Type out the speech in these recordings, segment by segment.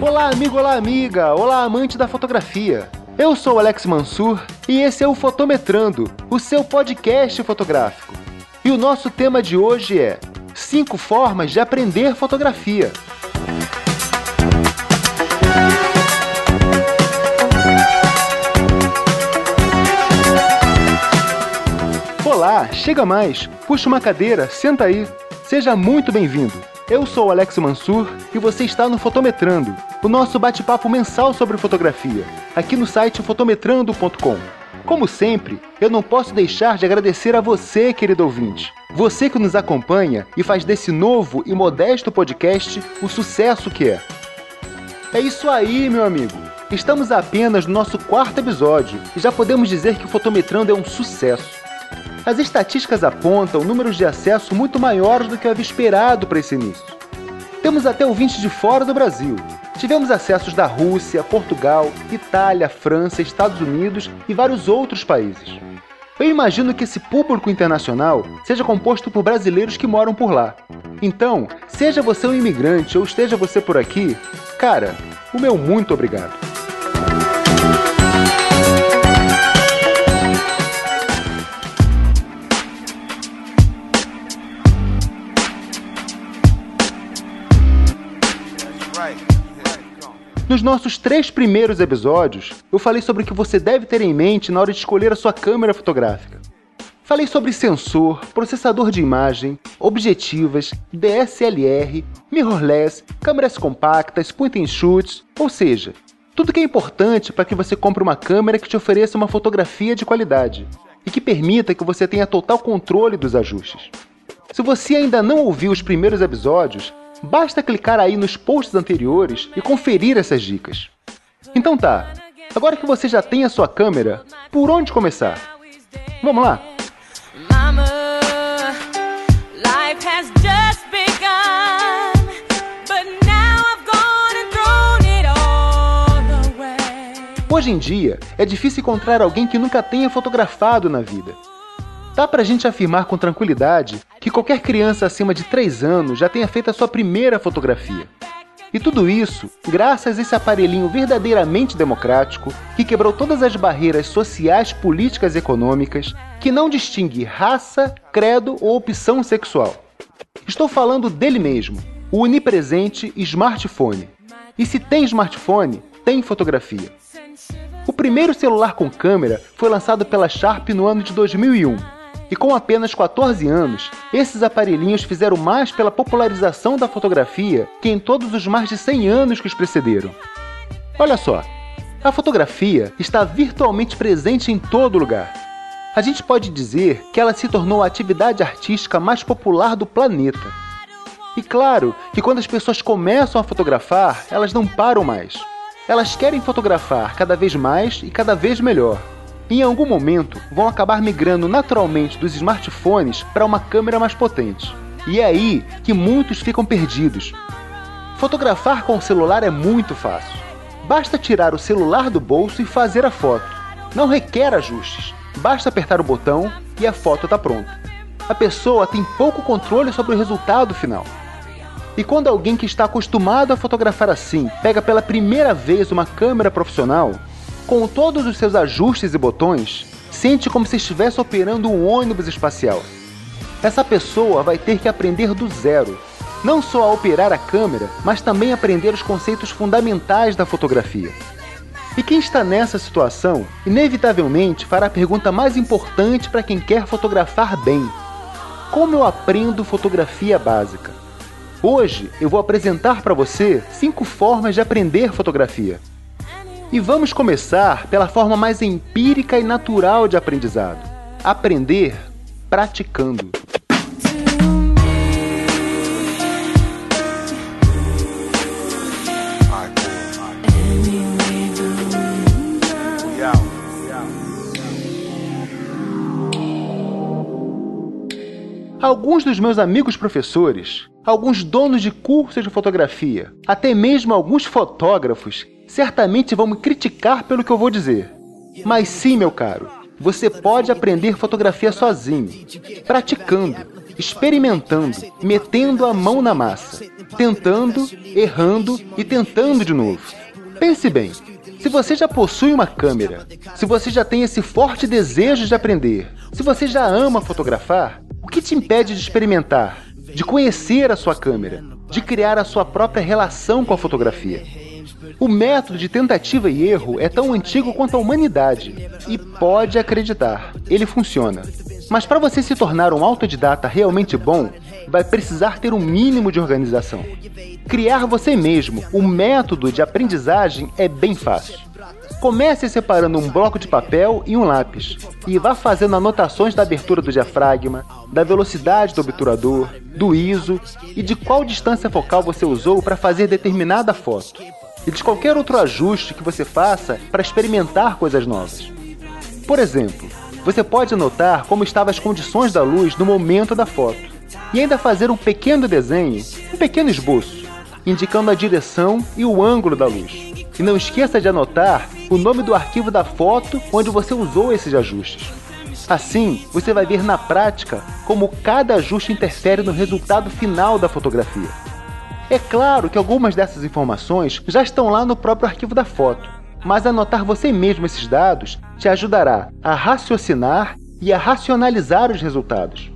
Olá, amigo, olá, amiga, olá, amante da fotografia. Eu sou Alex Mansur e esse é o Fotometrando, o seu podcast fotográfico. E o nosso tema de hoje é 5 formas de aprender fotografia. Olá, chega mais, puxa uma cadeira, senta aí. Seja muito bem-vindo. Eu sou Alex Mansur e você está no Fotometrando, o nosso bate-papo mensal sobre fotografia, aqui no site fotometrando.com. Como sempre, eu não posso deixar de agradecer a você, querido ouvinte. Você que nos acompanha e faz desse novo e modesto podcast o sucesso que é. É isso aí, meu amigo. Estamos apenas no nosso quarto episódio e já podemos dizer que o Fotometrando é um sucesso. As estatísticas apontam números de acesso muito maiores do que eu havia esperado para esse início. Temos até ouvintes de fora do Brasil. Tivemos acessos da Rússia, Portugal, Itália, França, Estados Unidos e vários outros países. Eu imagino que esse público internacional seja composto por brasileiros que moram por lá. Então, seja você um imigrante ou esteja você por aqui, cara, o meu muito obrigado. Nos nossos três primeiros episódios, eu falei sobre o que você deve ter em mente na hora de escolher a sua câmera fotográfica. Falei sobre sensor, processador de imagem, objetivas, DSLR, mirrorless, câmeras compactas, point and shoots, ou seja, tudo que é importante para que você compre uma câmera que te ofereça uma fotografia de qualidade e que permita que você tenha total controle dos ajustes. Se você ainda não ouviu os primeiros episódios, Basta clicar aí nos posts anteriores e conferir essas dicas. Então tá, agora que você já tem a sua câmera, por onde começar? Vamos lá? Hoje em dia, é difícil encontrar alguém que nunca tenha fotografado na vida. Dá pra gente afirmar com tranquilidade que qualquer criança acima de 3 anos já tenha feito a sua primeira fotografia. E tudo isso graças a esse aparelhinho verdadeiramente democrático que quebrou todas as barreiras sociais, políticas e econômicas, que não distingue raça, credo ou opção sexual. Estou falando dele mesmo, o onipresente smartphone. E se tem smartphone, tem fotografia. O primeiro celular com câmera foi lançado pela Sharp no ano de 2001 e com apenas 14 anos, esses aparelhinhos fizeram mais pela popularização da fotografia que em todos os mais de 100 anos que os precederam. Olha só, a fotografia está virtualmente presente em todo lugar. A gente pode dizer que ela se tornou a atividade artística mais popular do planeta. E claro que quando as pessoas começam a fotografar, elas não param mais. Elas querem fotografar cada vez mais e cada vez melhor em algum momento vão acabar migrando naturalmente dos smartphones para uma câmera mais potente. E é aí que muitos ficam perdidos. Fotografar com o celular é muito fácil. Basta tirar o celular do bolso e fazer a foto. Não requer ajustes. Basta apertar o botão e a foto está pronta. A pessoa tem pouco controle sobre o resultado final. E quando alguém que está acostumado a fotografar assim pega pela primeira vez uma câmera profissional, com todos os seus ajustes e botões, sente como se estivesse operando um ônibus espacial. Essa pessoa vai ter que aprender do zero, não só a operar a câmera, mas também aprender os conceitos fundamentais da fotografia. E quem está nessa situação, inevitavelmente fará a pergunta mais importante para quem quer fotografar bem: Como eu aprendo fotografia básica? Hoje eu vou apresentar para você cinco formas de aprender fotografia. E vamos começar pela forma mais empírica e natural de aprendizado: aprender praticando. Alguns dos meus amigos professores, alguns donos de cursos de fotografia, até mesmo alguns fotógrafos certamente vão me criticar pelo que eu vou dizer. Mas sim, meu caro, você pode aprender fotografia sozinho, praticando, experimentando, metendo a mão na massa, tentando, errando e tentando de novo. Pense bem, se você já possui uma câmera, se você já tem esse forte desejo de aprender, se você já ama fotografar, o que te impede de experimentar, de conhecer a sua câmera, de criar a sua própria relação com a fotografia? O método de tentativa e erro é tão antigo quanto a humanidade e pode acreditar, ele funciona. Mas para você se tornar um autodidata realmente bom, vai precisar ter um mínimo de organização. Criar você mesmo um método de aprendizagem é bem fácil. Comece separando um bloco de papel e um lápis e vá fazendo anotações da abertura do diafragma, da velocidade do obturador, do ISO e de qual distância focal você usou para fazer determinada foto e de qualquer outro ajuste que você faça para experimentar coisas novas. Por exemplo, você pode anotar como estavam as condições da luz no momento da foto e ainda fazer um pequeno desenho, um pequeno esboço, indicando a direção e o ângulo da luz. E não esqueça de anotar o nome do arquivo da foto onde você usou esses ajustes. Assim, você vai ver na prática como cada ajuste interfere no resultado final da fotografia. É claro que algumas dessas informações já estão lá no próprio arquivo da foto, mas anotar você mesmo esses dados te ajudará a raciocinar e a racionalizar os resultados.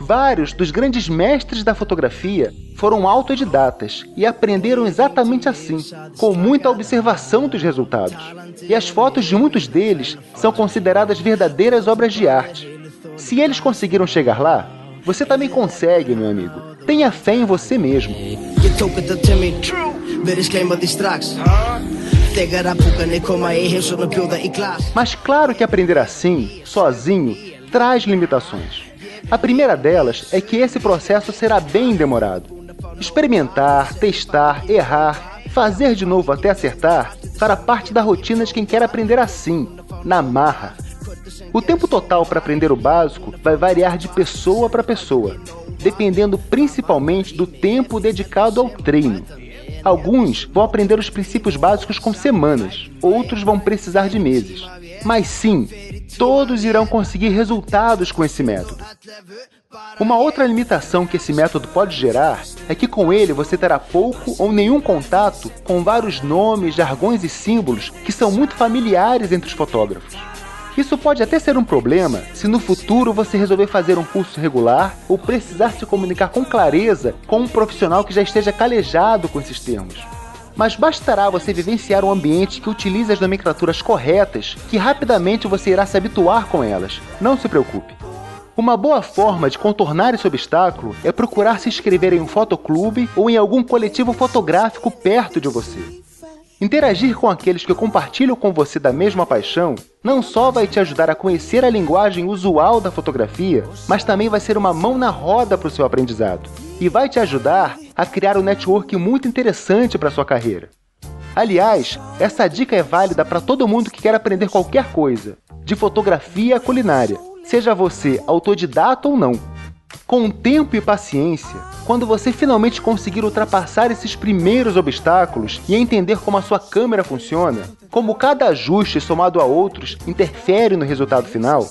Vários dos grandes mestres da fotografia foram autodidatas e aprenderam exatamente assim, com muita observação dos resultados. E as fotos de muitos deles são consideradas verdadeiras obras de arte. Se eles conseguiram chegar lá, você também consegue, meu amigo. Tenha fé em você mesmo. Mas claro que aprender assim, sozinho, traz limitações. A primeira delas é que esse processo será bem demorado. Experimentar, testar, errar, fazer de novo até acertar fará parte da rotina de quem quer aprender assim, na marra. O tempo total para aprender o básico vai variar de pessoa para pessoa, dependendo principalmente do tempo dedicado ao treino. Alguns vão aprender os princípios básicos com semanas, outros vão precisar de meses. Mas sim, todos irão conseguir resultados com esse método. Uma outra limitação que esse método pode gerar é que com ele você terá pouco ou nenhum contato com vários nomes, jargões e símbolos que são muito familiares entre os fotógrafos. Isso pode até ser um problema se no futuro você resolver fazer um curso regular ou precisar se comunicar com clareza com um profissional que já esteja calejado com esses termos. Mas bastará você vivenciar um ambiente que utilize as nomenclaturas corretas que rapidamente você irá se habituar com elas. Não se preocupe. Uma boa forma de contornar esse obstáculo é procurar se inscrever em um fotoclube ou em algum coletivo fotográfico perto de você. Interagir com aqueles que compartilham com você da mesma paixão não só vai te ajudar a conhecer a linguagem usual da fotografia, mas também vai ser uma mão na roda para o seu aprendizado e vai te ajudar a criar um network muito interessante para sua carreira. Aliás, essa dica é válida para todo mundo que quer aprender qualquer coisa, de fotografia a culinária, seja você autodidata ou não. Com tempo e paciência, quando você finalmente conseguir ultrapassar esses primeiros obstáculos e entender como a sua câmera funciona, como cada ajuste somado a outros interfere no resultado final,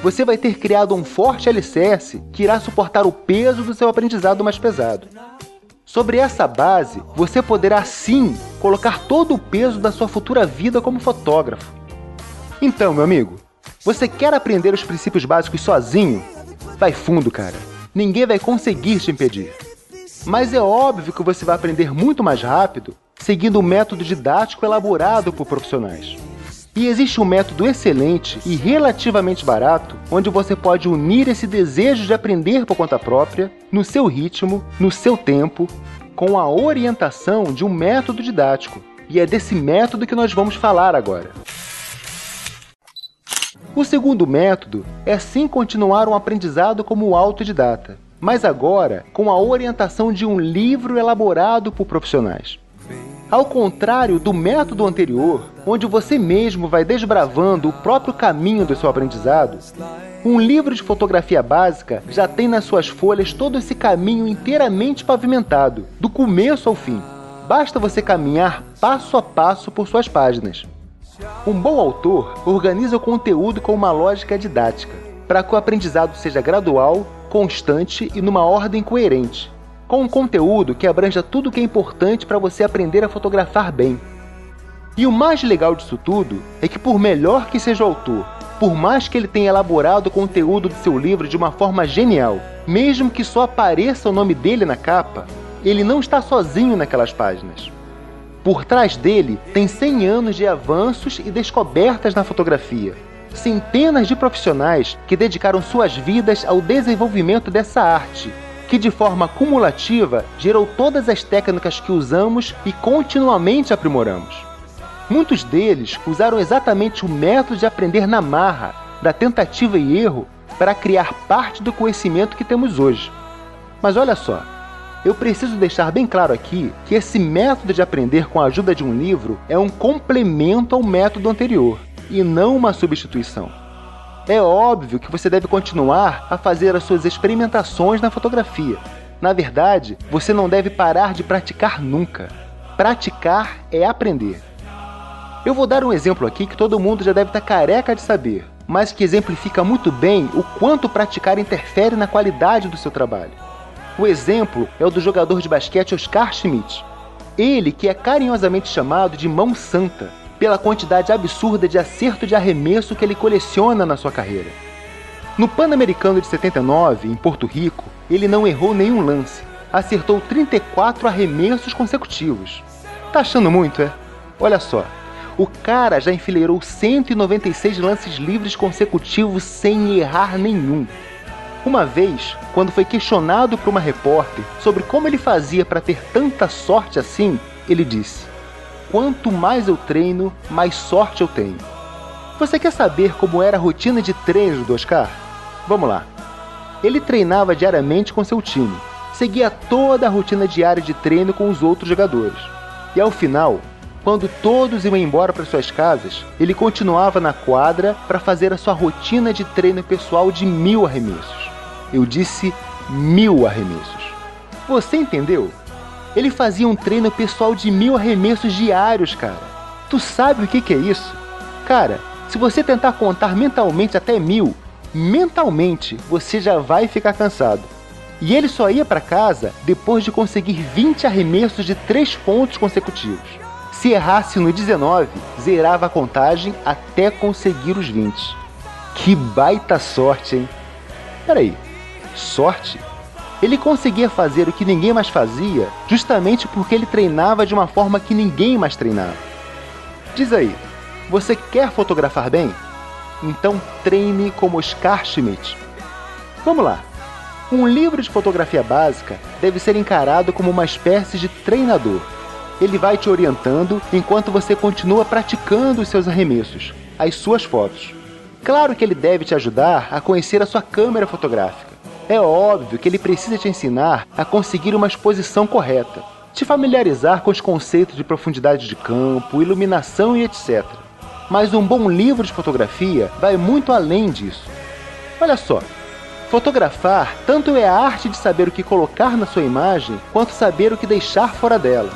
você vai ter criado um forte alicerce que irá suportar o peso do seu aprendizado mais pesado. Sobre essa base, você poderá sim colocar todo o peso da sua futura vida como fotógrafo. Então, meu amigo, você quer aprender os princípios básicos sozinho? Vai fundo, cara ninguém vai conseguir te impedir. Mas é óbvio que você vai aprender muito mais rápido seguindo um método didático elaborado por profissionais. E existe um método excelente e relativamente barato, onde você pode unir esse desejo de aprender por conta própria, no seu ritmo, no seu tempo, com a orientação de um método didático. E é desse método que nós vamos falar agora. O segundo método é sim continuar um aprendizado como autodidata, mas agora com a orientação de um livro elaborado por profissionais. Ao contrário do método anterior, onde você mesmo vai desbravando o próprio caminho do seu aprendizado, um livro de fotografia básica já tem nas suas folhas todo esse caminho inteiramente pavimentado, do começo ao fim. Basta você caminhar passo a passo por suas páginas. Um bom autor organiza o conteúdo com uma lógica didática, para que o aprendizado seja gradual, constante e numa ordem coerente, com um conteúdo que abranja tudo o que é importante para você aprender a fotografar bem. E o mais legal disso tudo é que, por melhor que seja o autor, por mais que ele tenha elaborado o conteúdo do seu livro de uma forma genial, mesmo que só apareça o nome dele na capa, ele não está sozinho naquelas páginas. Por trás dele tem 100 anos de avanços e descobertas na fotografia. Centenas de profissionais que dedicaram suas vidas ao desenvolvimento dessa arte, que de forma cumulativa gerou todas as técnicas que usamos e continuamente aprimoramos. Muitos deles usaram exatamente o método de aprender na marra, da tentativa e erro, para criar parte do conhecimento que temos hoje. Mas olha só, eu preciso deixar bem claro aqui que esse método de aprender com a ajuda de um livro é um complemento ao método anterior e não uma substituição. É óbvio que você deve continuar a fazer as suas experimentações na fotografia. Na verdade, você não deve parar de praticar nunca. Praticar é aprender. Eu vou dar um exemplo aqui que todo mundo já deve estar careca de saber, mas que exemplifica muito bem o quanto praticar interfere na qualidade do seu trabalho. O exemplo é o do jogador de basquete Oscar Schmidt. Ele que é carinhosamente chamado de mão santa, pela quantidade absurda de acerto de arremesso que ele coleciona na sua carreira. No Pan-Americano de 79, em Porto Rico, ele não errou nenhum lance, acertou 34 arremessos consecutivos. Tá achando muito, é? Olha só, o cara já enfileirou 196 lances livres consecutivos sem errar nenhum. Uma vez, quando foi questionado por uma repórter sobre como ele fazia para ter tanta sorte assim, ele disse: Quanto mais eu treino, mais sorte eu tenho. Você quer saber como era a rotina de treino do Oscar? Vamos lá. Ele treinava diariamente com seu time, seguia toda a rotina diária de treino com os outros jogadores. E ao final, quando todos iam embora para suas casas, ele continuava na quadra para fazer a sua rotina de treino pessoal de mil arremessos. Eu disse mil arremessos. Você entendeu? Ele fazia um treino pessoal de mil arremessos diários, cara. Tu sabe o que, que é isso? Cara, se você tentar contar mentalmente até mil, mentalmente você já vai ficar cansado. E ele só ia para casa depois de conseguir 20 arremessos de 3 pontos consecutivos. Se errasse no 19, zerava a contagem até conseguir os 20. Que baita sorte, hein? Peraí, sorte, ele conseguia fazer o que ninguém mais fazia justamente porque ele treinava de uma forma que ninguém mais treinava. Diz aí, você quer fotografar bem? Então treine como Oscar Schmidt. Vamos lá. Um livro de fotografia básica deve ser encarado como uma espécie de treinador. Ele vai te orientando enquanto você continua praticando os seus arremessos, as suas fotos. Claro que ele deve te ajudar a conhecer a sua câmera fotográfica é óbvio que ele precisa te ensinar a conseguir uma exposição correta, te familiarizar com os conceitos de profundidade de campo, iluminação e etc. Mas um bom livro de fotografia vai muito além disso. Olha só, fotografar tanto é a arte de saber o que colocar na sua imagem, quanto saber o que deixar fora dela.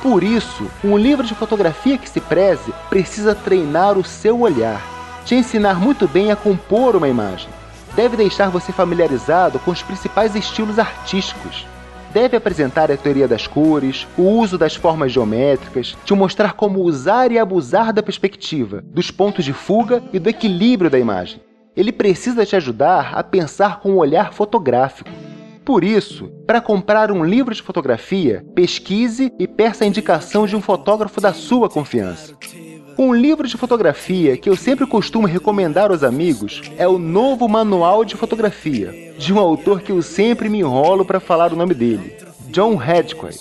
Por isso, um livro de fotografia que se preze precisa treinar o seu olhar, te ensinar muito bem a compor uma imagem deve deixar você familiarizado com os principais estilos artísticos. Deve apresentar a teoria das cores, o uso das formas geométricas, te mostrar como usar e abusar da perspectiva, dos pontos de fuga e do equilíbrio da imagem. Ele precisa te ajudar a pensar com um olhar fotográfico. Por isso, para comprar um livro de fotografia, pesquise e peça a indicação de um fotógrafo da sua confiança. Um livro de fotografia que eu sempre costumo recomendar aos amigos é o Novo Manual de Fotografia, de um autor que eu sempre me enrolo para falar o nome dele, John Hadquay.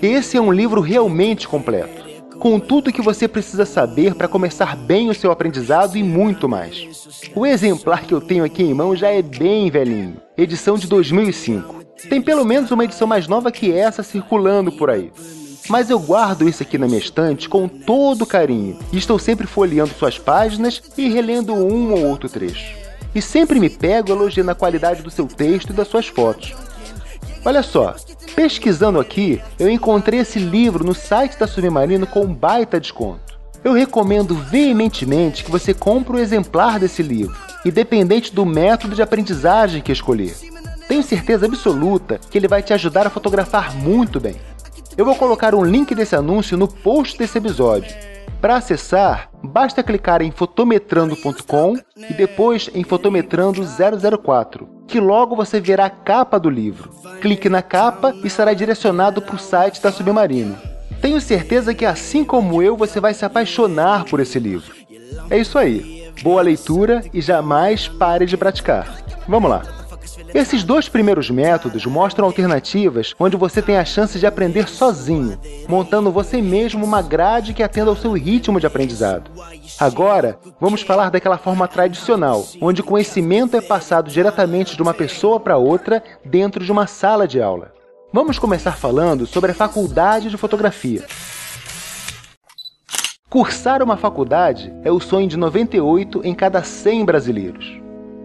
Esse é um livro realmente completo, com tudo que você precisa saber para começar bem o seu aprendizado e muito mais. O exemplar que eu tenho aqui em mão já é bem velhinho, edição de 2005. Tem pelo menos uma edição mais nova que essa circulando por aí. Mas eu guardo isso aqui na minha estante com todo carinho e estou sempre folheando suas páginas e relendo um ou outro trecho. E sempre me pego elogiando a qualidade do seu texto e das suas fotos. Olha só, pesquisando aqui, eu encontrei esse livro no site da Submarino com um baita desconto. Eu recomendo veementemente que você compre um exemplar desse livro, independente do método de aprendizagem que escolher. Tenho certeza absoluta que ele vai te ajudar a fotografar muito bem. Eu vou colocar um link desse anúncio no post desse episódio. Para acessar, basta clicar em fotometrando.com e depois em fotometrando 004, que logo você verá a capa do livro. Clique na capa e será direcionado para o site da Submarino. Tenho certeza que assim como eu, você vai se apaixonar por esse livro. É isso aí. Boa leitura e jamais pare de praticar. Vamos lá. Esses dois primeiros métodos mostram alternativas onde você tem a chance de aprender sozinho, montando você mesmo uma grade que atenda ao seu ritmo de aprendizado. Agora, vamos falar daquela forma tradicional, onde o conhecimento é passado diretamente de uma pessoa para outra dentro de uma sala de aula. Vamos começar falando sobre a faculdade de fotografia. Cursar uma faculdade é o sonho de 98 em cada 100 brasileiros.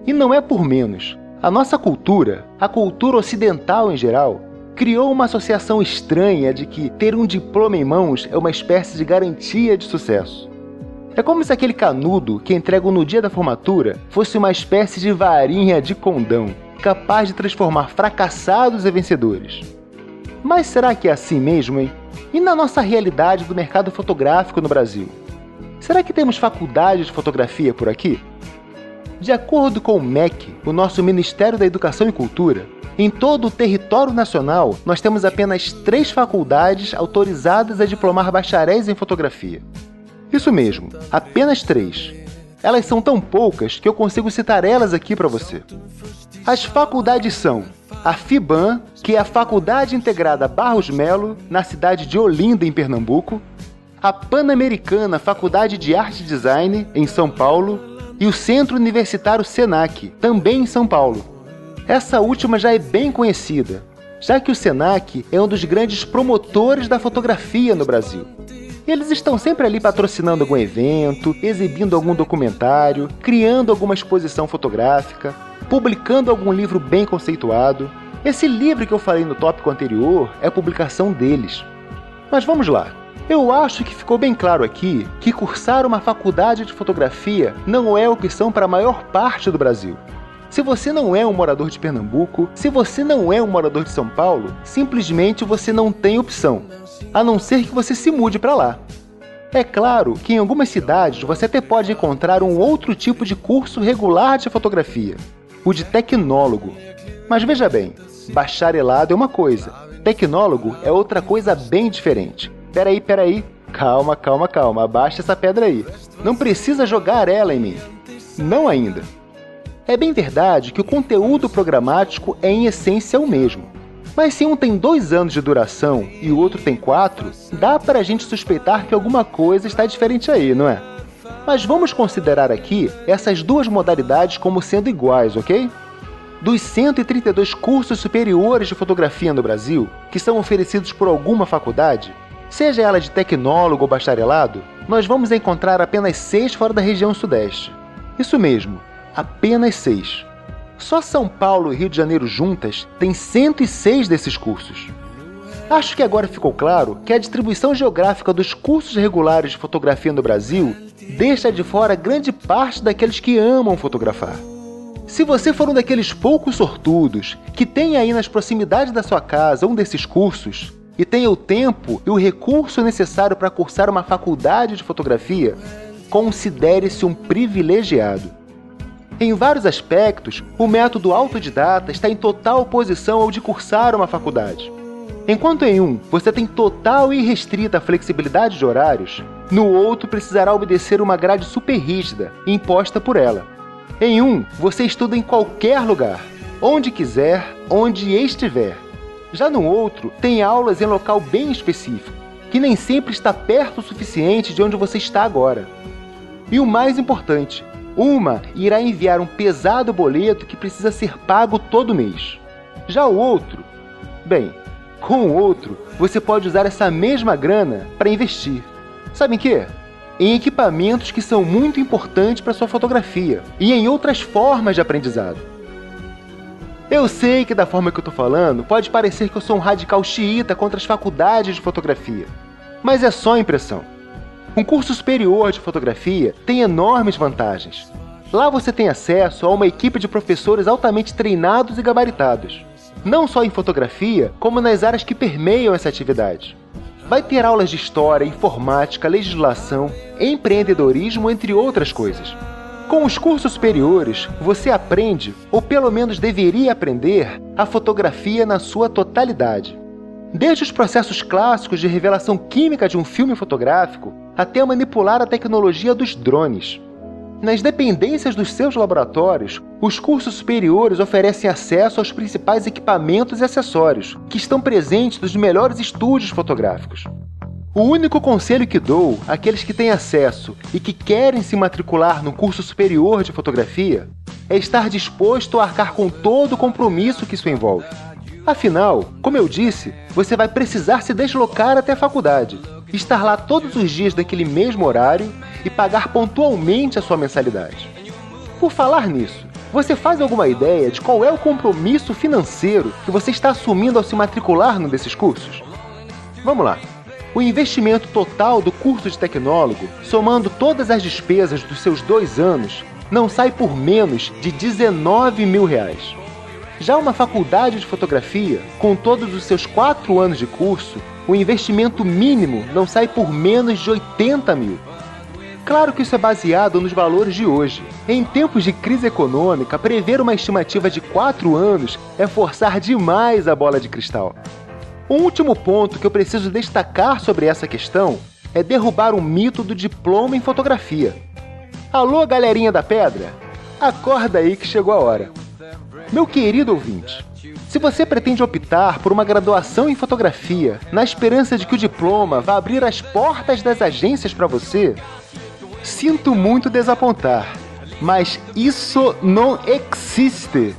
E não é por menos. A nossa cultura, a cultura ocidental em geral, criou uma associação estranha de que ter um diploma em mãos é uma espécie de garantia de sucesso. É como se aquele canudo que entregam no dia da formatura fosse uma espécie de varinha de condão, capaz de transformar fracassados em vencedores. Mas será que é assim mesmo, hein? E na nossa realidade do mercado fotográfico no Brasil? Será que temos faculdade de fotografia por aqui? De acordo com o MEC, o nosso Ministério da Educação e Cultura, em todo o território nacional nós temos apenas três faculdades autorizadas a diplomar bacharéis em fotografia. Isso mesmo, apenas três. Elas são tão poucas que eu consigo citar elas aqui para você. As faculdades são a FIBAN, que é a Faculdade Integrada Barros Melo, na cidade de Olinda, em Pernambuco, a Pan-Americana Faculdade de Arte e Design, em São Paulo, e o Centro Universitário Senac, também em São Paulo. Essa última já é bem conhecida, já que o Senac é um dos grandes promotores da fotografia no Brasil. Eles estão sempre ali patrocinando algum evento, exibindo algum documentário, criando alguma exposição fotográfica, publicando algum livro bem conceituado. Esse livro que eu falei no tópico anterior é publicação deles. Mas vamos lá. Eu acho que ficou bem claro aqui que cursar uma faculdade de fotografia não é opção para a maior parte do Brasil. Se você não é um morador de Pernambuco, se você não é um morador de São Paulo, simplesmente você não tem opção, a não ser que você se mude para lá. É claro que em algumas cidades você até pode encontrar um outro tipo de curso regular de fotografia, o de tecnólogo. Mas veja bem, bacharelado é uma coisa, tecnólogo é outra coisa bem diferente. Peraí, peraí. Calma, calma, calma. Abaixa essa pedra aí. Não precisa jogar ela em mim. Não ainda. É bem verdade que o conteúdo programático é em essência o mesmo. Mas se um tem dois anos de duração e o outro tem quatro, dá para a gente suspeitar que alguma coisa está diferente aí, não é? Mas vamos considerar aqui essas duas modalidades como sendo iguais, ok? Dos 132 cursos superiores de fotografia no Brasil, que são oferecidos por alguma faculdade, Seja ela de tecnólogo ou bacharelado, nós vamos encontrar apenas seis fora da região sudeste. Isso mesmo, apenas seis. Só São Paulo e Rio de Janeiro juntas têm 106 desses cursos. Acho que agora ficou claro que a distribuição geográfica dos cursos regulares de fotografia no Brasil deixa de fora grande parte daqueles que amam fotografar. Se você for um daqueles poucos sortudos que tem aí nas proximidades da sua casa um desses cursos, e tenha o tempo e o recurso necessário para cursar uma faculdade de fotografia, considere-se um privilegiado. Em vários aspectos, o método autodidata está em total oposição ao de cursar uma faculdade. Enquanto em um você tem total e irrestrita flexibilidade de horários, no outro precisará obedecer uma grade super rígida imposta por ela. Em um, você estuda em qualquer lugar, onde quiser, onde estiver. Já no outro, tem aulas em local bem específico, que nem sempre está perto o suficiente de onde você está agora. E o mais importante, uma irá enviar um pesado boleto que precisa ser pago todo mês. Já o outro, bem, com o outro, você pode usar essa mesma grana para investir. Sabe em quê? Em equipamentos que são muito importantes para sua fotografia e em outras formas de aprendizado. Eu sei que da forma que eu tô falando, pode parecer que eu sou um radical xiita contra as faculdades de fotografia. Mas é só impressão. Um curso superior de fotografia tem enormes vantagens. Lá você tem acesso a uma equipe de professores altamente treinados e gabaritados, não só em fotografia, como nas áreas que permeiam essa atividade. Vai ter aulas de história, informática, legislação, empreendedorismo, entre outras coisas. Com os cursos superiores, você aprende, ou pelo menos deveria aprender, a fotografia na sua totalidade. Desde os processos clássicos de revelação química de um filme fotográfico até manipular a tecnologia dos drones. Nas dependências dos seus laboratórios, os cursos superiores oferecem acesso aos principais equipamentos e acessórios que estão presentes nos melhores estúdios fotográficos. O único conselho que dou àqueles que têm acesso e que querem se matricular no curso superior de fotografia é estar disposto a arcar com todo o compromisso que isso envolve. Afinal, como eu disse, você vai precisar se deslocar até a faculdade, estar lá todos os dias daquele mesmo horário e pagar pontualmente a sua mensalidade. Por falar nisso, você faz alguma ideia de qual é o compromisso financeiro que você está assumindo ao se matricular num desses cursos? Vamos lá. O investimento total do curso de tecnólogo, somando todas as despesas dos seus dois anos, não sai por menos de 19 mil reais. Já uma faculdade de fotografia, com todos os seus quatro anos de curso, o investimento mínimo não sai por menos de 80 mil. Claro que isso é baseado nos valores de hoje. Em tempos de crise econômica, prever uma estimativa de 4 anos é forçar demais a bola de cristal. Um último ponto que eu preciso destacar sobre essa questão é derrubar o mito do diploma em fotografia. Alô, galerinha da pedra? Acorda aí que chegou a hora. Meu querido ouvinte, se você pretende optar por uma graduação em fotografia na esperança de que o diploma vá abrir as portas das agências para você, Sinto muito desapontar, mas isso não existe.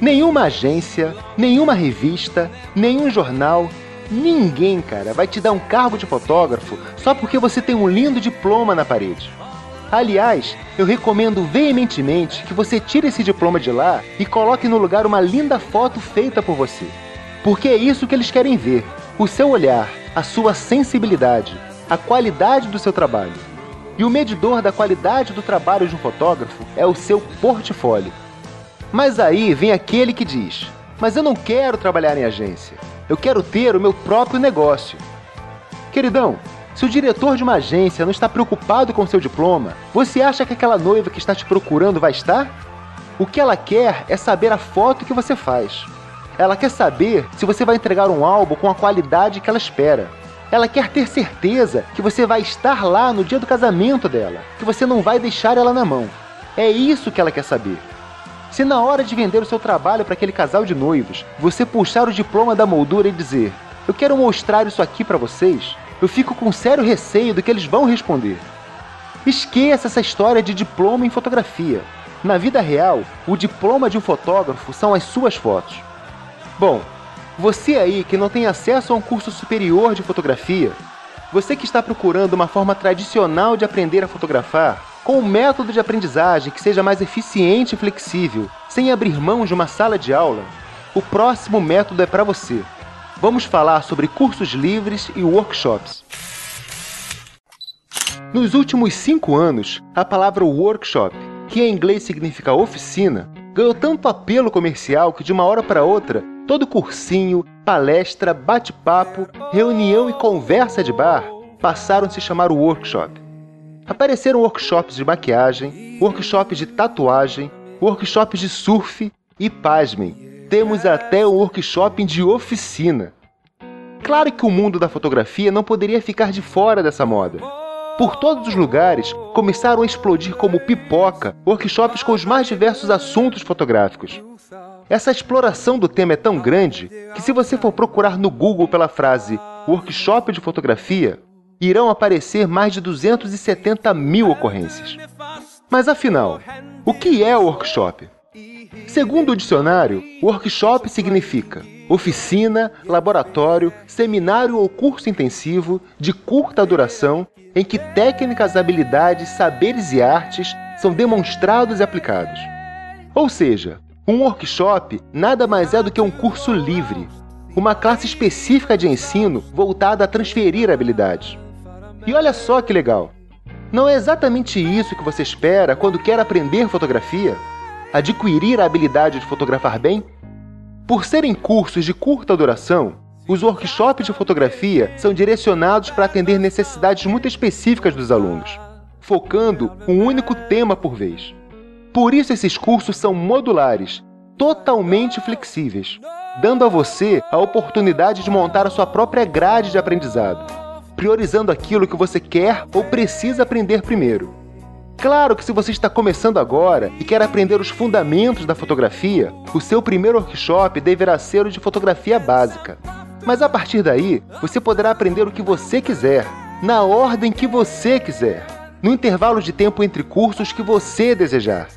Nenhuma agência, nenhuma revista, nenhum jornal, ninguém, cara, vai te dar um cargo de fotógrafo só porque você tem um lindo diploma na parede. Aliás, eu recomendo veementemente que você tire esse diploma de lá e coloque no lugar uma linda foto feita por você. Porque é isso que eles querem ver: o seu olhar, a sua sensibilidade, a qualidade do seu trabalho. E o medidor da qualidade do trabalho de um fotógrafo é o seu portfólio. Mas aí vem aquele que diz: Mas eu não quero trabalhar em agência. Eu quero ter o meu próprio negócio. Queridão, se o diretor de uma agência não está preocupado com seu diploma, você acha que aquela noiva que está te procurando vai estar? O que ela quer é saber a foto que você faz. Ela quer saber se você vai entregar um álbum com a qualidade que ela espera. Ela quer ter certeza que você vai estar lá no dia do casamento dela, que você não vai deixar ela na mão. É isso que ela quer saber. Se na hora de vender o seu trabalho para aquele casal de noivos, você puxar o diploma da moldura e dizer: "Eu quero mostrar isso aqui para vocês", eu fico com sério receio do que eles vão responder. Esqueça essa história de diploma em fotografia. Na vida real, o diploma de um fotógrafo são as suas fotos. Bom, você aí que não tem acesso a um curso superior de fotografia, você que está procurando uma forma tradicional de aprender a fotografar, com um método de aprendizagem que seja mais eficiente e flexível, sem abrir mão de uma sala de aula, o próximo método é para você. Vamos falar sobre cursos livres e workshops. Nos últimos cinco anos, a palavra workshop, que em inglês significa oficina, ganhou tanto apelo comercial que de uma hora para outra Todo cursinho, palestra, bate-papo, reunião e conversa de bar passaram a se chamar workshop. Apareceram workshops de maquiagem, workshops de tatuagem, workshops de surf e, pasmem, temos até um workshop de oficina. Claro que o mundo da fotografia não poderia ficar de fora dessa moda. Por todos os lugares começaram a explodir como pipoca workshops com os mais diversos assuntos fotográficos. Essa exploração do tema é tão grande que, se você for procurar no Google pela frase workshop de fotografia, irão aparecer mais de 270 mil ocorrências. Mas afinal, o que é workshop? Segundo o dicionário, workshop significa oficina, laboratório, seminário ou curso intensivo de curta duração em que técnicas, habilidades, saberes e artes são demonstrados e aplicados. Ou seja, um workshop nada mais é do que um curso livre, uma classe específica de ensino voltada a transferir habilidades. E olha só que legal! Não é exatamente isso que você espera quando quer aprender fotografia? Adquirir a habilidade de fotografar bem? Por serem cursos de curta duração, os workshops de fotografia são direcionados para atender necessidades muito específicas dos alunos, focando um único tema por vez. Por isso, esses cursos são modulares, totalmente flexíveis, dando a você a oportunidade de montar a sua própria grade de aprendizado priorizando aquilo que você quer ou precisa aprender primeiro. Claro que se você está começando agora e quer aprender os fundamentos da fotografia, o seu primeiro workshop deverá ser o de fotografia básica. Mas a partir daí, você poderá aprender o que você quiser, na ordem que você quiser, no intervalo de tempo entre cursos que você desejar.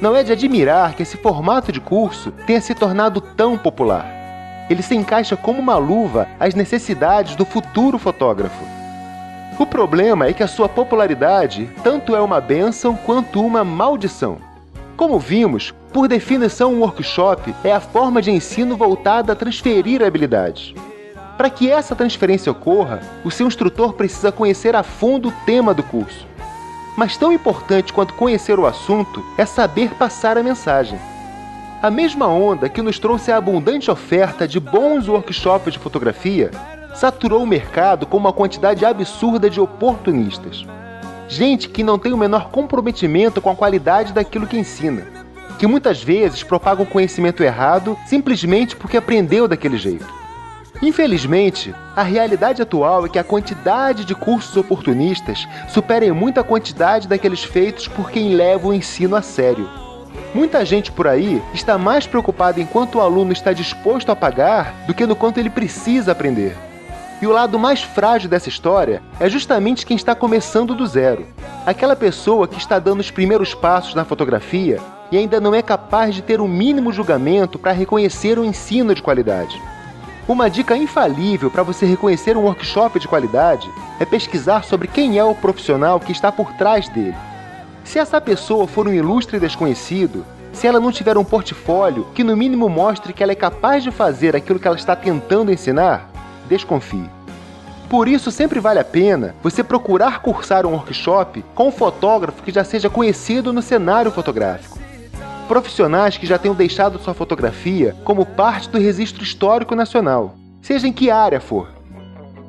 Não é de admirar que esse formato de curso tenha se tornado tão popular ele se encaixa como uma luva às necessidades do futuro fotógrafo. O problema é que a sua popularidade tanto é uma benção quanto uma maldição. Como vimos, por definição, um workshop é a forma de ensino voltada a transferir habilidades. Para que essa transferência ocorra, o seu instrutor precisa conhecer a fundo o tema do curso. Mas tão importante quanto conhecer o assunto é saber passar a mensagem. A mesma onda que nos trouxe a abundante oferta de bons workshops de fotografia saturou o mercado com uma quantidade absurda de oportunistas. Gente que não tem o menor comprometimento com a qualidade daquilo que ensina, que muitas vezes propaga o conhecimento errado simplesmente porque aprendeu daquele jeito. Infelizmente, a realidade atual é que a quantidade de cursos oportunistas supera em muito a quantidade daqueles feitos por quem leva o ensino a sério. Muita gente por aí está mais preocupada em quanto o aluno está disposto a pagar do que no quanto ele precisa aprender. E o lado mais frágil dessa história é justamente quem está começando do zero. Aquela pessoa que está dando os primeiros passos na fotografia e ainda não é capaz de ter o um mínimo julgamento para reconhecer o ensino de qualidade. Uma dica infalível para você reconhecer um workshop de qualidade é pesquisar sobre quem é o profissional que está por trás dele. Se essa pessoa for um ilustre desconhecido, se ela não tiver um portfólio que no mínimo mostre que ela é capaz de fazer aquilo que ela está tentando ensinar, desconfie. Por isso, sempre vale a pena você procurar cursar um workshop com um fotógrafo que já seja conhecido no cenário fotográfico. Profissionais que já tenham deixado sua fotografia como parte do registro histórico nacional, seja em que área for.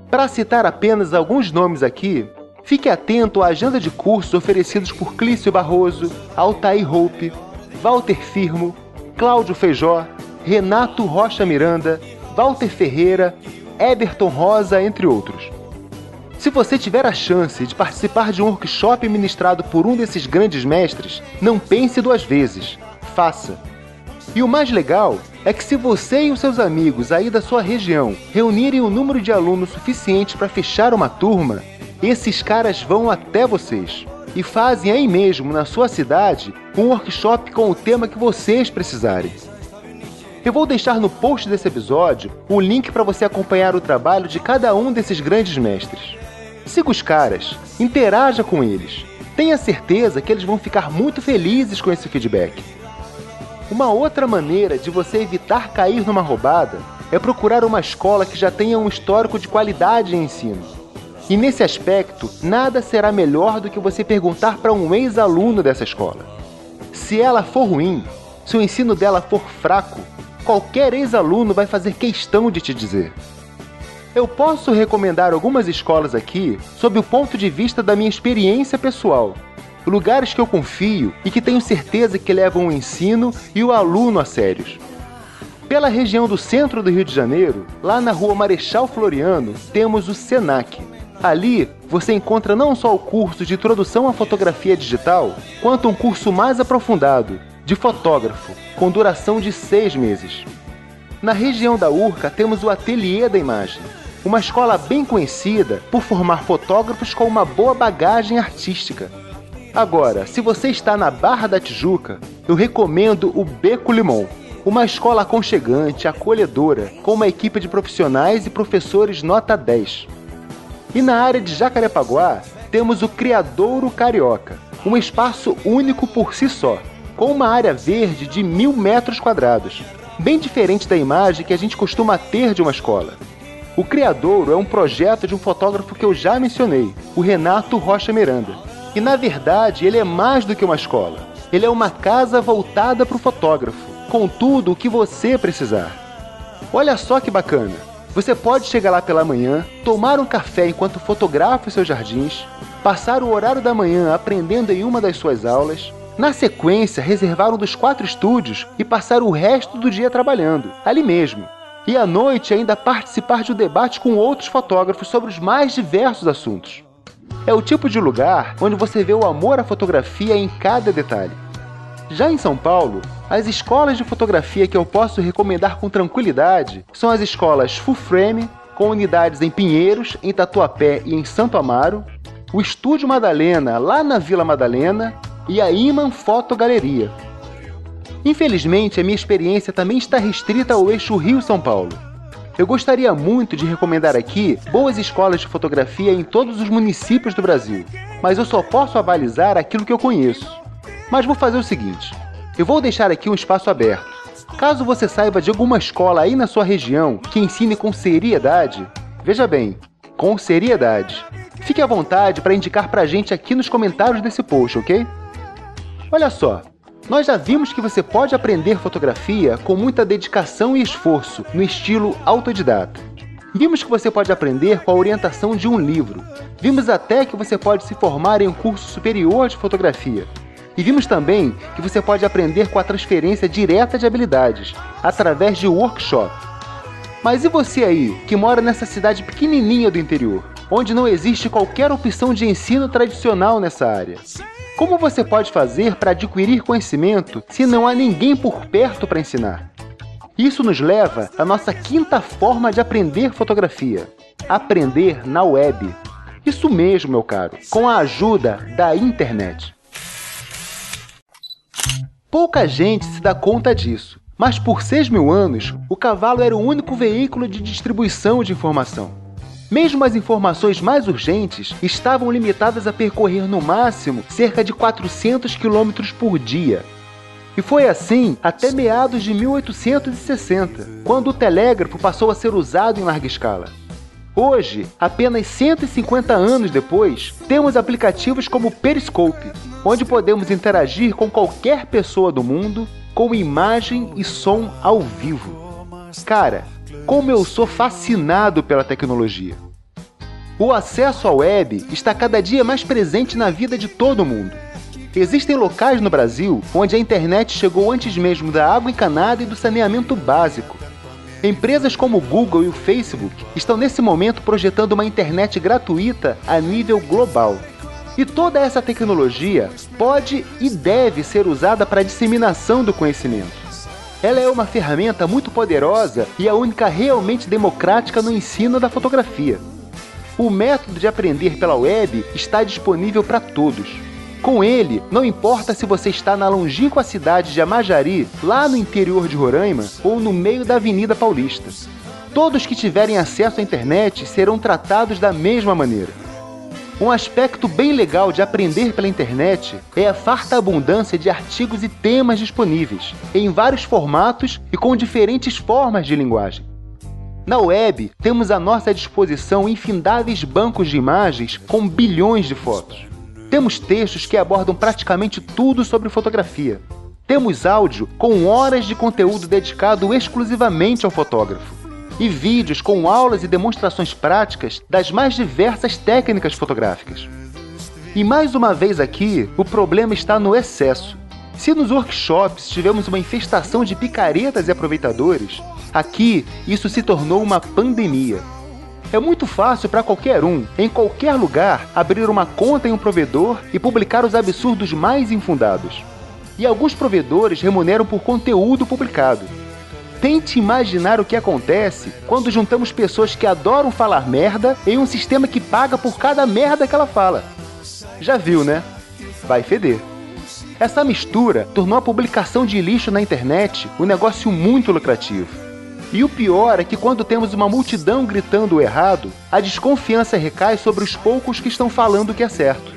Para citar apenas alguns nomes aqui, Fique atento à agenda de cursos oferecidos por Clício Barroso, Altair Hope, Walter Firmo, Cláudio Feijó, Renato Rocha Miranda, Walter Ferreira, Eberton Rosa, entre outros. Se você tiver a chance de participar de um workshop ministrado por um desses grandes mestres, não pense duas vezes. Faça. E o mais legal é que se você e os seus amigos aí da sua região reunirem um número de alunos suficiente para fechar uma turma, esses caras vão até vocês e fazem aí mesmo, na sua cidade, um workshop com o tema que vocês precisarem. Eu vou deixar no post desse episódio o link para você acompanhar o trabalho de cada um desses grandes mestres. Siga os caras, interaja com eles. Tenha certeza que eles vão ficar muito felizes com esse feedback. Uma outra maneira de você evitar cair numa roubada é procurar uma escola que já tenha um histórico de qualidade em ensino. E nesse aspecto, nada será melhor do que você perguntar para um ex-aluno dessa escola. Se ela for ruim, se o ensino dela for fraco, qualquer ex-aluno vai fazer questão de te dizer. Eu posso recomendar algumas escolas aqui sob o ponto de vista da minha experiência pessoal. Lugares que eu confio e que tenho certeza que levam o ensino e o aluno a sérios. Pela região do centro do Rio de Janeiro, lá na rua Marechal Floriano, temos o SENAC, Ali você encontra não só o curso de introdução à fotografia digital, quanto um curso mais aprofundado de fotógrafo, com duração de seis meses. Na região da Urca temos o Ateliê da Imagem, uma escola bem conhecida por formar fotógrafos com uma boa bagagem artística. Agora, se você está na Barra da Tijuca, eu recomendo o Beco Limão, uma escola aconchegante, acolhedora, com uma equipe de profissionais e professores nota 10. E na área de Jacarepaguá, temos o Criadouro Carioca, um espaço único por si só, com uma área verde de mil metros quadrados, bem diferente da imagem que a gente costuma ter de uma escola. O Criadouro é um projeto de um fotógrafo que eu já mencionei, o Renato Rocha Miranda. E na verdade, ele é mais do que uma escola. Ele é uma casa voltada para o fotógrafo, com tudo o que você precisar. Olha só que bacana! Você pode chegar lá pela manhã, tomar um café enquanto fotografa os seus jardins, passar o horário da manhã aprendendo em uma das suas aulas, na sequência reservar um dos quatro estúdios e passar o resto do dia trabalhando, ali mesmo. E à noite ainda participar de um debate com outros fotógrafos sobre os mais diversos assuntos. É o tipo de lugar onde você vê o amor à fotografia em cada detalhe. Já em São Paulo, as escolas de fotografia que eu posso recomendar com tranquilidade são as escolas Full Frame, com unidades em Pinheiros, em Tatuapé e em Santo Amaro, o Estúdio Madalena, lá na Vila Madalena, e a Iman Fotogaleria. Infelizmente, a minha experiência também está restrita ao eixo Rio-São Paulo. Eu gostaria muito de recomendar aqui boas escolas de fotografia em todos os municípios do Brasil, mas eu só posso avalizar aquilo que eu conheço. Mas vou fazer o seguinte: eu vou deixar aqui um espaço aberto. Caso você saiba de alguma escola aí na sua região que ensine com seriedade, veja bem, com seriedade. Fique à vontade para indicar pra gente aqui nos comentários desse post, ok? Olha só, nós já vimos que você pode aprender fotografia com muita dedicação e esforço, no estilo autodidata. Vimos que você pode aprender com a orientação de um livro. Vimos até que você pode se formar em um curso superior de fotografia. E vimos também que você pode aprender com a transferência direta de habilidades, através de workshop. Mas e você aí, que mora nessa cidade pequenininha do interior, onde não existe qualquer opção de ensino tradicional nessa área? Como você pode fazer para adquirir conhecimento se não há ninguém por perto para ensinar? Isso nos leva à nossa quinta forma de aprender fotografia: aprender na web. Isso mesmo, meu caro, com a ajuda da internet. Pouca gente se dá conta disso, mas por 6 mil anos, o cavalo era o único veículo de distribuição de informação. Mesmo as informações mais urgentes estavam limitadas a percorrer no máximo cerca de 400 km por dia. E foi assim até meados de 1860, quando o telégrafo passou a ser usado em larga escala. Hoje, apenas 150 anos depois, temos aplicativos como Periscope, onde podemos interagir com qualquer pessoa do mundo com imagem e som ao vivo. Cara, como eu sou fascinado pela tecnologia. O acesso à web está cada dia mais presente na vida de todo mundo. Existem locais no Brasil onde a internet chegou antes mesmo da água encanada e do saneamento básico. Empresas como o Google e o Facebook estão nesse momento projetando uma internet gratuita a nível global. E toda essa tecnologia pode e deve ser usada para a disseminação do conhecimento. Ela é uma ferramenta muito poderosa e a única realmente democrática no ensino da fotografia. O método de aprender pela web está disponível para todos. Com ele, não importa se você está na longínqua cidade de Amajari, lá no interior de Roraima, ou no meio da Avenida Paulista. Todos que tiverem acesso à internet serão tratados da mesma maneira. Um aspecto bem legal de aprender pela internet é a farta abundância de artigos e temas disponíveis, em vários formatos e com diferentes formas de linguagem. Na web, temos à nossa disposição infindáveis bancos de imagens com bilhões de fotos. Temos textos que abordam praticamente tudo sobre fotografia. Temos áudio com horas de conteúdo dedicado exclusivamente ao fotógrafo. E vídeos com aulas e demonstrações práticas das mais diversas técnicas fotográficas. E mais uma vez aqui, o problema está no excesso. Se nos workshops tivemos uma infestação de picaretas e aproveitadores, aqui isso se tornou uma pandemia. É muito fácil para qualquer um, em qualquer lugar, abrir uma conta em um provedor e publicar os absurdos mais infundados. E alguns provedores remuneram por conteúdo publicado. Tente imaginar o que acontece quando juntamos pessoas que adoram falar merda em um sistema que paga por cada merda que ela fala. Já viu, né? Vai feder. Essa mistura tornou a publicação de lixo na internet um negócio muito lucrativo. E o pior é que quando temos uma multidão gritando o errado, a desconfiança recai sobre os poucos que estão falando o que é certo.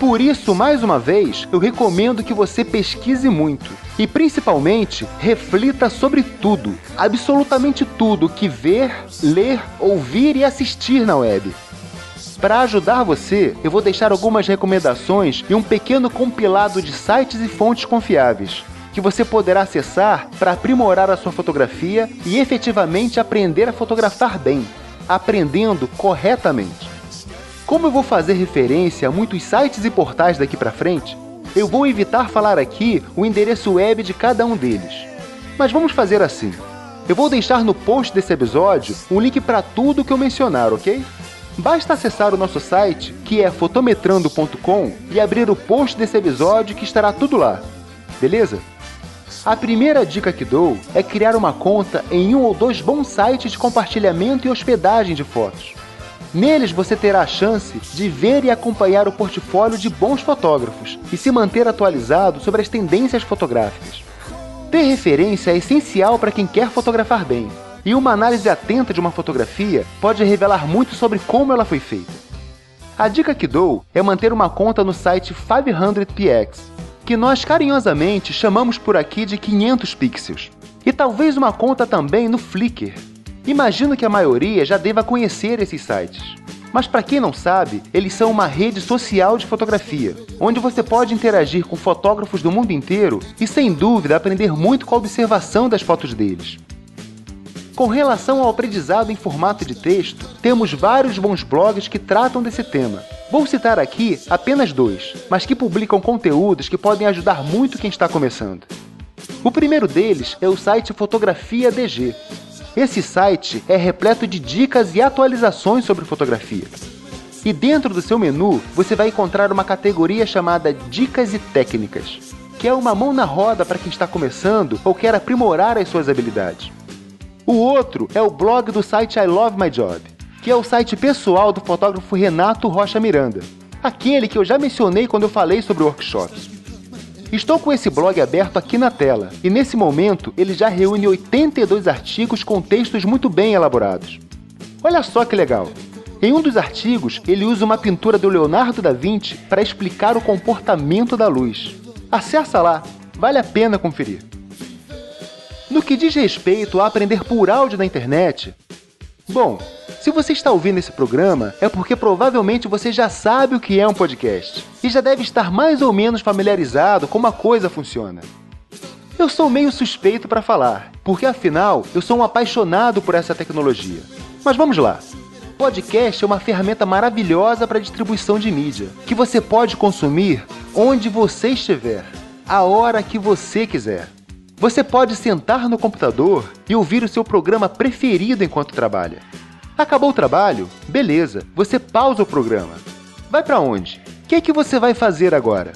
Por isso, mais uma vez, eu recomendo que você pesquise muito e principalmente reflita sobre tudo, absolutamente tudo que ver, ler, ouvir e assistir na web. Para ajudar você, eu vou deixar algumas recomendações e um pequeno compilado de sites e fontes confiáveis que você poderá acessar para aprimorar a sua fotografia e efetivamente aprender a fotografar bem, aprendendo corretamente. Como eu vou fazer referência a muitos sites e portais daqui para frente, eu vou evitar falar aqui o endereço web de cada um deles. Mas vamos fazer assim. Eu vou deixar no post desse episódio um link para tudo que eu mencionar, ok? Basta acessar o nosso site, que é fotometrando.com, e abrir o post desse episódio que estará tudo lá. Beleza? A primeira dica que dou é criar uma conta em um ou dois bons sites de compartilhamento e hospedagem de fotos. Neles você terá a chance de ver e acompanhar o portfólio de bons fotógrafos e se manter atualizado sobre as tendências fotográficas. Ter referência é essencial para quem quer fotografar bem, e uma análise atenta de uma fotografia pode revelar muito sobre como ela foi feita. A dica que dou é manter uma conta no site 500px, que nós carinhosamente chamamos por aqui de 500 pixels, e talvez uma conta também no Flickr, Imagino que a maioria já deva conhecer esses sites. Mas para quem não sabe, eles são uma rede social de fotografia, onde você pode interagir com fotógrafos do mundo inteiro e, sem dúvida, aprender muito com a observação das fotos deles. Com relação ao aprendizado em formato de texto, temos vários bons blogs que tratam desse tema. Vou citar aqui apenas dois, mas que publicam conteúdos que podem ajudar muito quem está começando. O primeiro deles é o site Fotografia DG, esse site é repleto de dicas e atualizações sobre fotografia. E dentro do seu menu você vai encontrar uma categoria chamada Dicas e Técnicas, que é uma mão na roda para quem está começando ou quer aprimorar as suas habilidades. O outro é o blog do site I Love My Job, que é o site pessoal do fotógrafo Renato Rocha Miranda, aquele que eu já mencionei quando eu falei sobre workshops. Estou com esse blog aberto aqui na tela e nesse momento ele já reúne 82 artigos com textos muito bem elaborados. Olha só que legal! Em um dos artigos, ele usa uma pintura do Leonardo da Vinci para explicar o comportamento da luz. Acesse lá, vale a pena conferir. No que diz respeito a aprender por áudio na internet, bom, se você está ouvindo esse programa, é porque provavelmente você já sabe o que é um podcast e já deve estar mais ou menos familiarizado com como a coisa funciona. Eu sou meio suspeito para falar, porque afinal eu sou um apaixonado por essa tecnologia. Mas vamos lá. Podcast é uma ferramenta maravilhosa para distribuição de mídia, que você pode consumir onde você estiver, a hora que você quiser. Você pode sentar no computador e ouvir o seu programa preferido enquanto trabalha. Acabou o trabalho? Beleza, você pausa o programa. Vai para onde? O que, é que você vai fazer agora?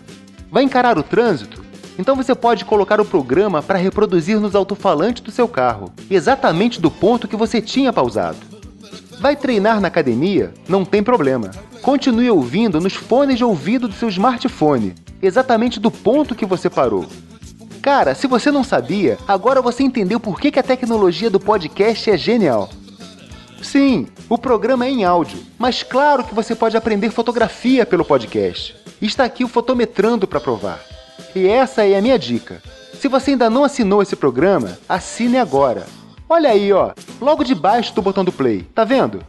Vai encarar o trânsito? Então você pode colocar o programa para reproduzir nos alto-falantes do seu carro, exatamente do ponto que você tinha pausado. Vai treinar na academia? Não tem problema. Continue ouvindo nos fones de ouvido do seu smartphone, exatamente do ponto que você parou. Cara, se você não sabia, agora você entendeu por que, que a tecnologia do podcast é genial. Sim, o programa é em áudio, mas claro que você pode aprender fotografia pelo podcast. Está aqui o Fotometrando para provar. E essa é a minha dica. Se você ainda não assinou esse programa, assine agora. Olha aí, ó, logo debaixo do botão do play, tá vendo?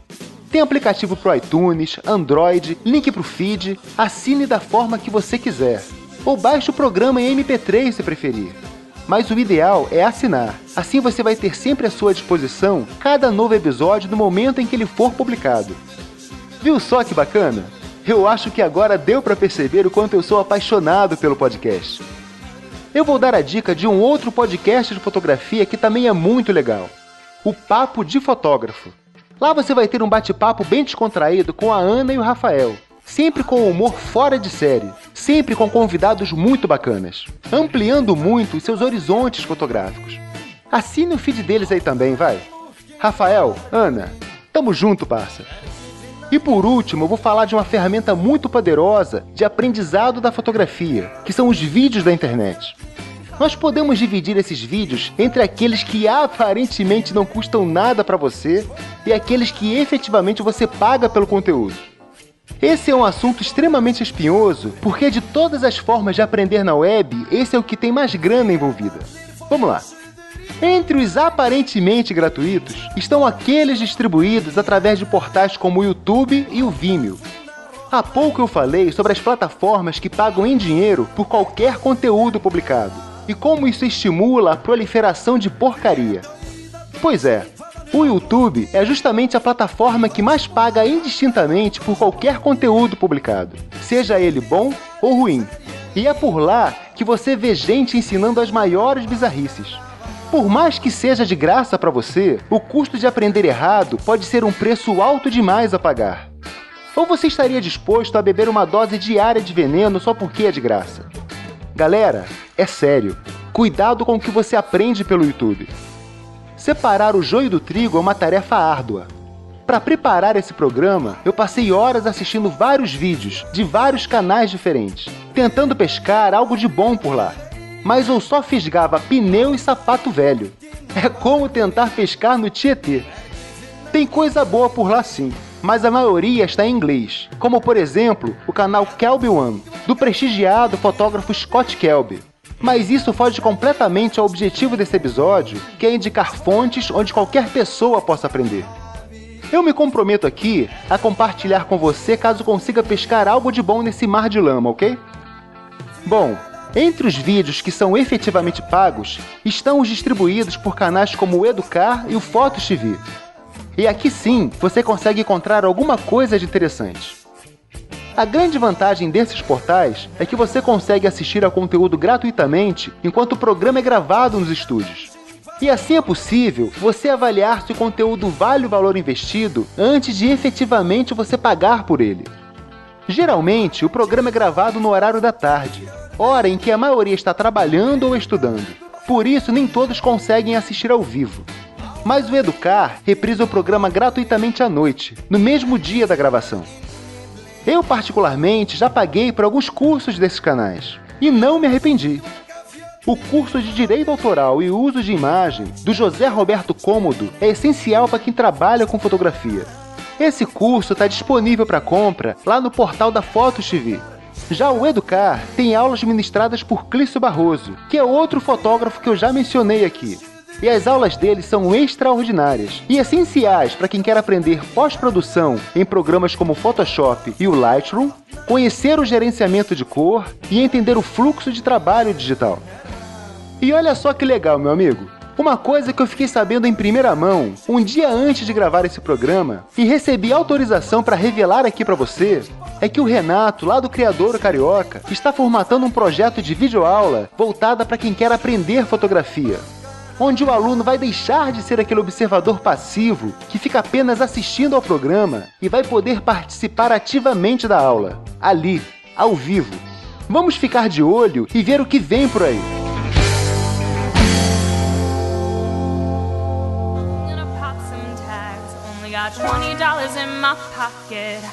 Tem aplicativo pro iTunes, Android, link pro feed, assine da forma que você quiser. Ou baixe o programa em MP3 se preferir mas o ideal é assinar. Assim você vai ter sempre à sua disposição cada novo episódio no momento em que ele for publicado. Viu só que bacana? Eu acho que agora deu para perceber o quanto eu sou apaixonado pelo podcast. Eu vou dar a dica de um outro podcast de fotografia que também é muito legal: o Papo de Fotógrafo. Lá você vai ter um bate-papo bem descontraído com a Ana e o Rafael, sempre com humor fora de série, sempre com convidados muito bacanas, ampliando muito seus horizontes fotográficos. Assine o feed deles aí também, vai. Rafael, Ana, tamo junto, parça. E por último, eu vou falar de uma ferramenta muito poderosa de aprendizado da fotografia, que são os vídeos da internet. Nós podemos dividir esses vídeos entre aqueles que aparentemente não custam nada para você e aqueles que efetivamente você paga pelo conteúdo. Esse é um assunto extremamente espinhoso, porque de todas as formas de aprender na web, esse é o que tem mais grana envolvida. Vamos lá. Entre os aparentemente gratuitos estão aqueles distribuídos através de portais como o YouTube e o Vimeo. Há pouco eu falei sobre as plataformas que pagam em dinheiro por qualquer conteúdo publicado e como isso estimula a proliferação de porcaria. Pois é, o YouTube é justamente a plataforma que mais paga indistintamente por qualquer conteúdo publicado, seja ele bom ou ruim. E é por lá que você vê gente ensinando as maiores bizarrices. Por mais que seja de graça para você, o custo de aprender errado pode ser um preço alto demais a pagar. Ou você estaria disposto a beber uma dose diária de veneno só porque é de graça? Galera, é sério. Cuidado com o que você aprende pelo YouTube. Separar o joio do trigo é uma tarefa árdua. Para preparar esse programa, eu passei horas assistindo vários vídeos de vários canais diferentes, tentando pescar algo de bom por lá mas eu só fisgava pneu e sapato velho. É como tentar pescar no Tietê. Tem coisa boa por lá sim, mas a maioria está em inglês, como por exemplo o canal Kelby One, do prestigiado fotógrafo Scott Kelby. Mas isso foge completamente ao objetivo desse episódio, que é indicar fontes onde qualquer pessoa possa aprender. Eu me comprometo aqui a compartilhar com você caso consiga pescar algo de bom nesse mar de lama, ok? Bom, entre os vídeos que são efetivamente pagos estão os distribuídos por canais como o Educar e o Fotos TV. E aqui sim você consegue encontrar alguma coisa de interessante. A grande vantagem desses portais é que você consegue assistir ao conteúdo gratuitamente enquanto o programa é gravado nos estúdios. E assim é possível você avaliar se o conteúdo vale o valor investido antes de efetivamente você pagar por ele. Geralmente, o programa é gravado no horário da tarde, hora em que a maioria está trabalhando ou estudando. Por isso, nem todos conseguem assistir ao vivo. Mas o Educar reprisa o programa gratuitamente à noite, no mesmo dia da gravação. Eu, particularmente, já paguei por alguns cursos desses canais e não me arrependi. O curso de Direito Autoral e Uso de Imagem do José Roberto Cômodo é essencial para quem trabalha com fotografia. Esse curso está disponível para compra lá no portal da Fotos TV já o Educar tem aulas ministradas por Clício Barroso, que é outro fotógrafo que eu já mencionei aqui. E as aulas dele são extraordinárias e essenciais para quem quer aprender pós-produção em programas como Photoshop e o Lightroom, conhecer o gerenciamento de cor e entender o fluxo de trabalho digital. E olha só que legal, meu amigo! Uma coisa que eu fiquei sabendo em primeira mão, um dia antes de gravar esse programa, e recebi autorização para revelar aqui para você, é que o Renato, lá do Criador Carioca, está formatando um projeto de videoaula voltada para quem quer aprender fotografia. Onde o aluno vai deixar de ser aquele observador passivo que fica apenas assistindo ao programa e vai poder participar ativamente da aula, ali, ao vivo. Vamos ficar de olho e ver o que vem por aí. got twenty dollars in my pocket.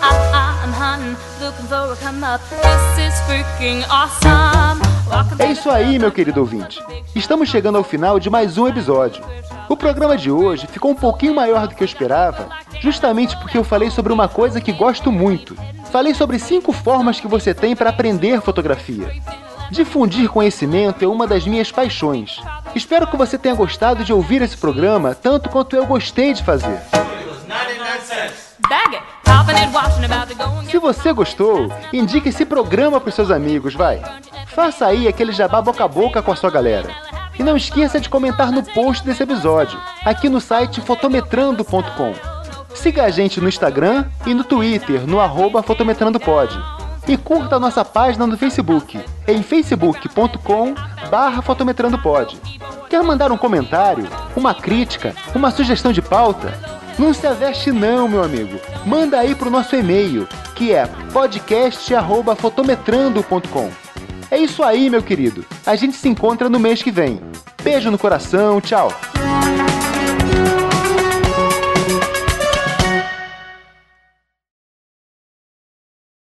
I'm hunting, looking for a come up. This is freaking awesome. É isso aí, meu querido ouvinte. Estamos chegando ao final de mais um episódio. O programa de hoje ficou um pouquinho maior do que eu esperava, justamente porque eu falei sobre uma coisa que gosto muito. Falei sobre cinco formas que você tem para aprender fotografia. Difundir conhecimento é uma das minhas paixões. Espero que você tenha gostado de ouvir esse programa tanto quanto eu gostei de fazer. Se você gostou, indique esse programa para seus amigos, vai. Faça aí aquele jabá boca a boca com a sua galera. E não esqueça de comentar no post desse episódio, aqui no site fotometrando.com. Siga a gente no Instagram e no Twitter, no arroba fotometrandopod. E curta a nossa página no Facebook, em facebook.com barra fotometrandopod. Quer mandar um comentário, uma crítica, uma sugestão de pauta? Não se aveste não, meu amigo. Manda aí pro nosso e-mail, que é podcast@fotometrando.com. É isso aí, meu querido. A gente se encontra no mês que vem. Beijo no coração, tchau.